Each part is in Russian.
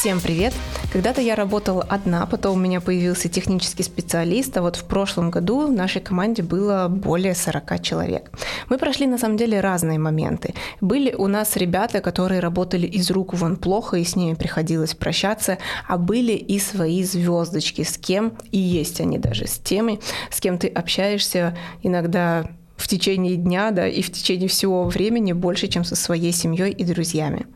Всем привет! Когда-то я работала одна, потом у меня появился технический специалист, а вот в прошлом году в нашей команде было более 40 человек. Мы прошли на самом деле разные моменты. Были у нас ребята, которые работали из рук вон плохо, и с ними приходилось прощаться, а были и свои звездочки, с кем и есть они даже, с теми, с кем ты общаешься иногда в течение дня, да, и в течение всего времени больше, чем со своей семьей и друзьями.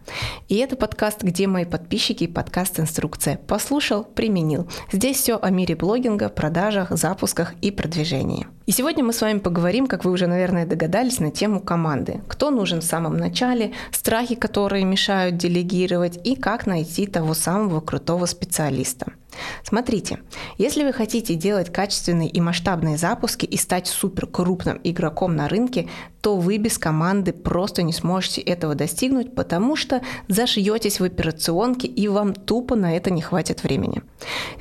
И это подкаст «Где мои подписчики?» подкаст «Инструкция». Послушал, применил. Здесь все о мире блогинга, продажах, запусках и продвижении. И сегодня мы с вами поговорим, как вы уже, наверное, догадались, на тему команды. Кто нужен в самом начале, страхи, которые мешают делегировать, и как найти того самого крутого специалиста. Смотрите, если вы хотите делать качественные и масштабные запуски и стать супер крупным игроком на рынке, то вы без команды просто не сможете этого достигнуть, потому что зашьетесь в операционке и вам тупо на это не хватит времени.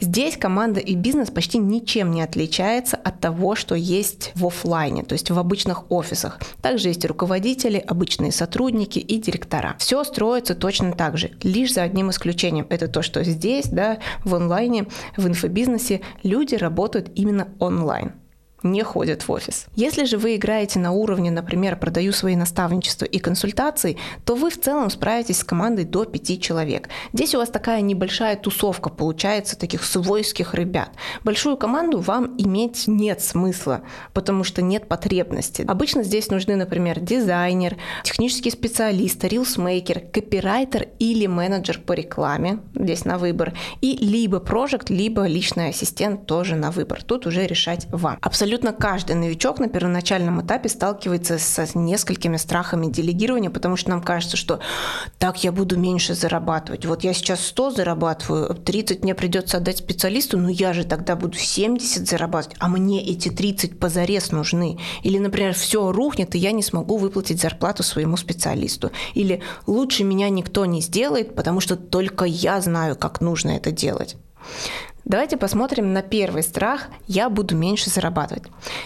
Здесь команда и бизнес почти ничем не отличается от того, что есть в офлайне, то есть в обычных офисах. Также есть руководители, обычные сотрудники и директора. Все строится точно так же, лишь за одним исключением. Это то, что здесь, да, в онлайне, в инфобизнесе люди работают именно онлайн не ходят в офис. Если же вы играете на уровне, например, продаю свои наставничества и консультации, то вы в целом справитесь с командой до 5 человек. Здесь у вас такая небольшая тусовка получается таких свойских ребят. Большую команду вам иметь нет смысла, потому что нет потребности. Обычно здесь нужны, например, дизайнер, технический специалист, рилсмейкер, копирайтер или менеджер по рекламе, здесь на выбор, и либо проект, либо личный ассистент тоже на выбор. Тут уже решать вам. Абсолютно абсолютно каждый новичок на первоначальном этапе сталкивается с несколькими страхами делегирования, потому что нам кажется, что так я буду меньше зарабатывать. Вот я сейчас 100 зарабатываю, 30 мне придется отдать специалисту, но я же тогда буду 70 зарабатывать, а мне эти 30 позарез нужны. Или, например, все рухнет, и я не смогу выплатить зарплату своему специалисту. Или лучше меня никто не сделает, потому что только я знаю, как нужно это делать. Давайте посмотрим на первый страх «я буду меньше зарабатывать».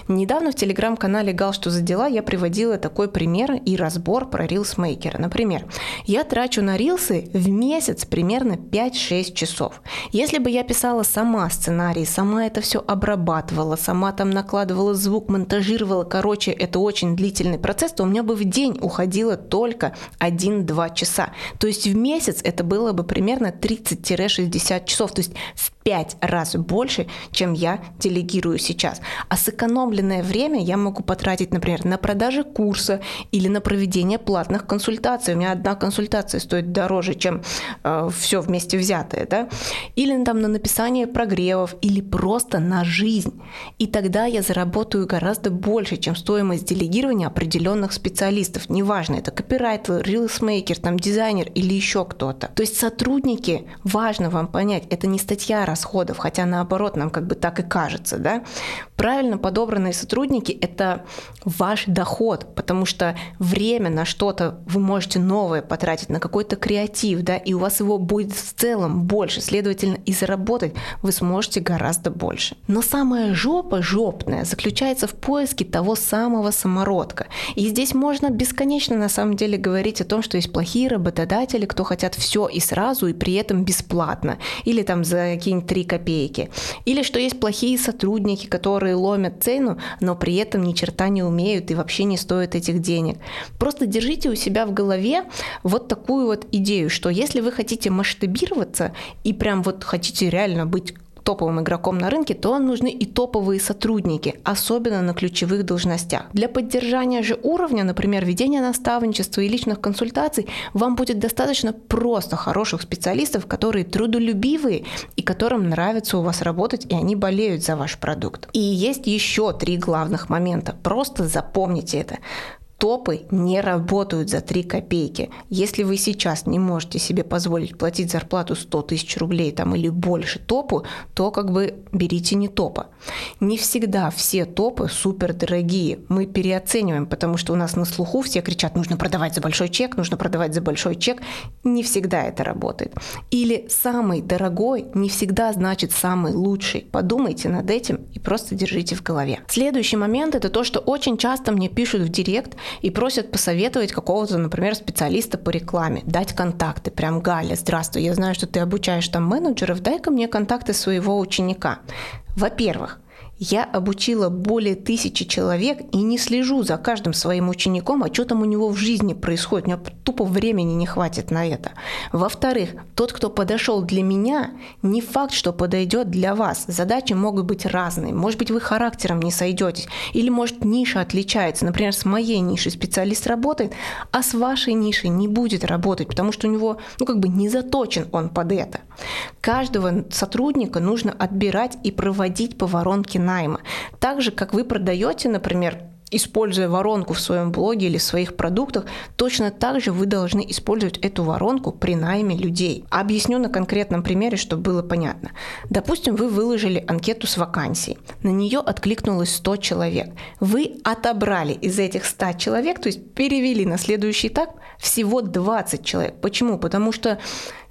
Недавно в телеграм-канале «Гал, что за дела» я приводила такой пример и разбор про рилсмейкера. Например, я трачу на рилсы в месяц примерно 5-6 часов. Если бы я писала сама сценарий, сама это все обрабатывала, сама там накладывала звук, монтажировала, короче, это очень длительный процесс, то у меня бы в день уходило только 1-2 часа. То есть в месяц это было бы примерно 30-60 часов. То есть в 5 раз больше, чем я делегирую сейчас. А сэкономленное время я могу потратить, например, на продажи курса или на проведение платных консультаций. У меня одна консультация стоит дороже, чем э, все вместе взятое, да? Или там на написание прогревов, или просто на жизнь. И тогда я заработаю гораздо больше, чем стоимость делегирования определенных специалистов. Неважно, это копирайтер, рилсмейкер, там дизайнер или еще кто-то. То есть сотрудники, важно вам понять, это не статья расходов, хотя наоборот нам как бы так и кажется, да. Правильно подобранные сотрудники – это ваш доход, потому что время на что-то вы можете новое потратить, на какой-то креатив, да, и у вас его будет в целом больше, следовательно, и заработать вы сможете гораздо больше. Но самая жопа жопная заключается в поиске того самого самородка. И здесь можно бесконечно на самом деле говорить о том, что есть плохие работодатели, кто хотят все и сразу, и при этом бесплатно. Или там за какие-нибудь 3 копейки. Или что есть плохие сотрудники, которые которые ломят цену, но при этом ни черта не умеют и вообще не стоят этих денег. Просто держите у себя в голове вот такую вот идею, что если вы хотите масштабироваться и прям вот хотите реально быть топовым игроком на рынке, то нужны и топовые сотрудники, особенно на ключевых должностях. Для поддержания же уровня, например, ведения наставничества и личных консультаций, вам будет достаточно просто хороших специалистов, которые трудолюбивые и которым нравится у вас работать, и они болеют за ваш продукт. И есть еще три главных момента. Просто запомните это. Топы не работают за 3 копейки. Если вы сейчас не можете себе позволить платить зарплату 100 тысяч рублей там, или больше топу, то как бы берите не топа. Не всегда все топы супер дорогие. Мы переоцениваем, потому что у нас на слуху все кричат, нужно продавать за большой чек, нужно продавать за большой чек. Не всегда это работает. Или самый дорогой не всегда значит самый лучший. Подумайте над этим и просто держите в голове. Следующий момент это то, что очень часто мне пишут в директ, и просят посоветовать какого-то, например, специалиста по рекламе, дать контакты. Прям, Галя, здравствуй, я знаю, что ты обучаешь там менеджеров, дай-ка мне контакты своего ученика. Во-первых, я обучила более тысячи человек и не слежу за каждым своим учеником, а что там у него в жизни происходит. У меня тупо времени не хватит на это. Во-вторых, тот, кто подошел для меня, не факт, что подойдет для вас. Задачи могут быть разные. Может быть, вы характером не сойдетесь. Или, может, ниша отличается. Например, с моей нишей специалист работает, а с вашей нишей не будет работать, потому что у него, ну, как бы не заточен он под это. Каждого сотрудника нужно отбирать и проводить по воронке найма. Так же, как вы продаете, например, используя воронку в своем блоге или в своих продуктах, точно так же вы должны использовать эту воронку при найме людей. Объясню на конкретном примере, чтобы было понятно. Допустим, вы выложили анкету с вакансией. На нее откликнулось 100 человек. Вы отобрали из этих 100 человек, то есть перевели на следующий этап всего 20 человек. Почему? Потому что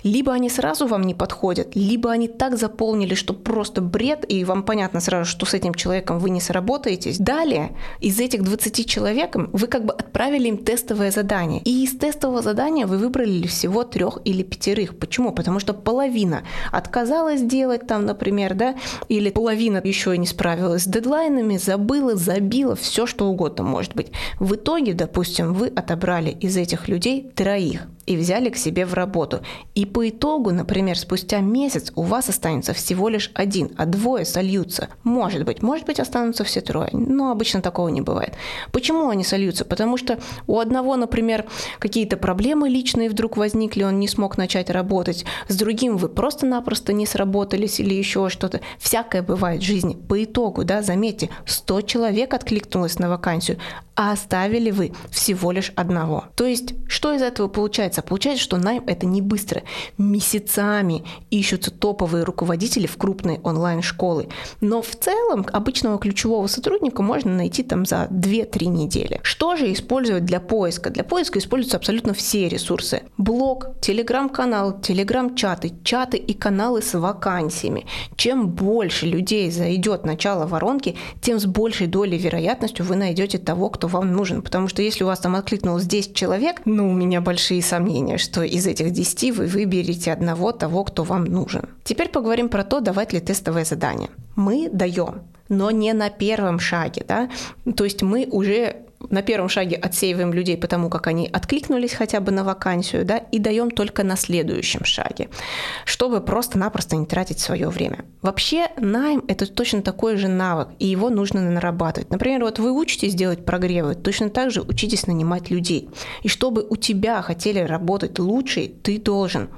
либо они сразу вам не подходят, либо они так заполнили, что просто бред, и вам понятно сразу, что с этим человеком вы не сработаетесь. Далее, из этих 20 человек вы как бы отправили им тестовое задание. И из тестового задания вы выбрали всего трех или пятерых. Почему? Потому что половина отказалась делать там, например, да, или половина еще и не справилась с дедлайнами, забыла, забила, все что угодно может быть. В итоге, допустим, вы отобрали из этих людей троих и взяли к себе в работу. И по итогу, например, спустя месяц у вас останется всего лишь один, а двое сольются. Может быть, может быть останутся все трое, но обычно такого не бывает. Почему они сольются? Потому что у одного, например, какие-то проблемы личные вдруг возникли, он не смог начать работать, с другим вы просто-напросто не сработались или еще что-то. Всякое бывает в жизни. По итогу, да, заметьте, 100 человек откликнулось на вакансию, а оставили вы всего лишь одного. То есть, что из этого получается? Получается, что найм это не быстро. Месяцами ищутся топовые руководители в крупные онлайн-школы. Но в целом обычного ключевого сотрудника можно найти там за 2-3 недели. Что же использовать для поиска? Для поиска используются абсолютно все ресурсы. Блог, телеграм-канал, телеграм-чаты, чаты и каналы с вакансиями. Чем больше людей зайдет начало воронки, тем с большей долей вероятностью вы найдете того, кто вам нужен. Потому что если у вас там откликнулось 10 человек, ну, у меня большие сомнения, что из этих 10 вы выберете одного того, кто вам нужен. Теперь поговорим про то, давать ли тестовое задание. Мы даем но не на первом шаге, да, то есть мы уже на первом шаге отсеиваем людей потому, как они откликнулись хотя бы на вакансию, да, и даем только на следующем шаге, чтобы просто-напросто не тратить свое время. Вообще найм – это точно такой же навык, и его нужно нарабатывать. Например, вот вы учитесь делать прогревы, точно так же учитесь нанимать людей. И чтобы у тебя хотели работать лучше, ты должен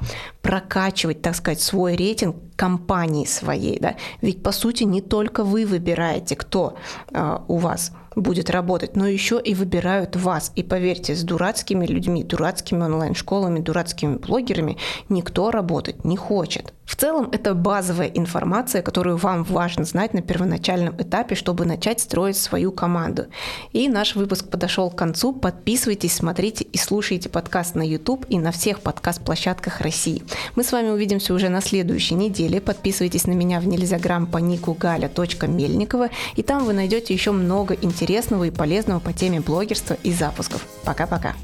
прокачивать, так сказать, свой рейтинг компании своей, да, ведь по сути не только вы выбираете, кто э, у вас будет работать, но еще и выбирают вас. И поверьте, с дурацкими людьми, дурацкими онлайн-школами, дурацкими блогерами никто работать не хочет. В целом, это базовая информация, которую вам важно знать на первоначальном этапе, чтобы начать строить свою команду. И наш выпуск подошел к концу. Подписывайтесь, смотрите и слушайте подкаст на YouTube и на всех подкаст-площадках России. Мы с вами увидимся уже на следующей неделе. Подписывайтесь на меня в нельзяграм по нику галя.мельникова, и там вы найдете еще много интересного и полезного по теме блогерства и запусков. Пока-пока.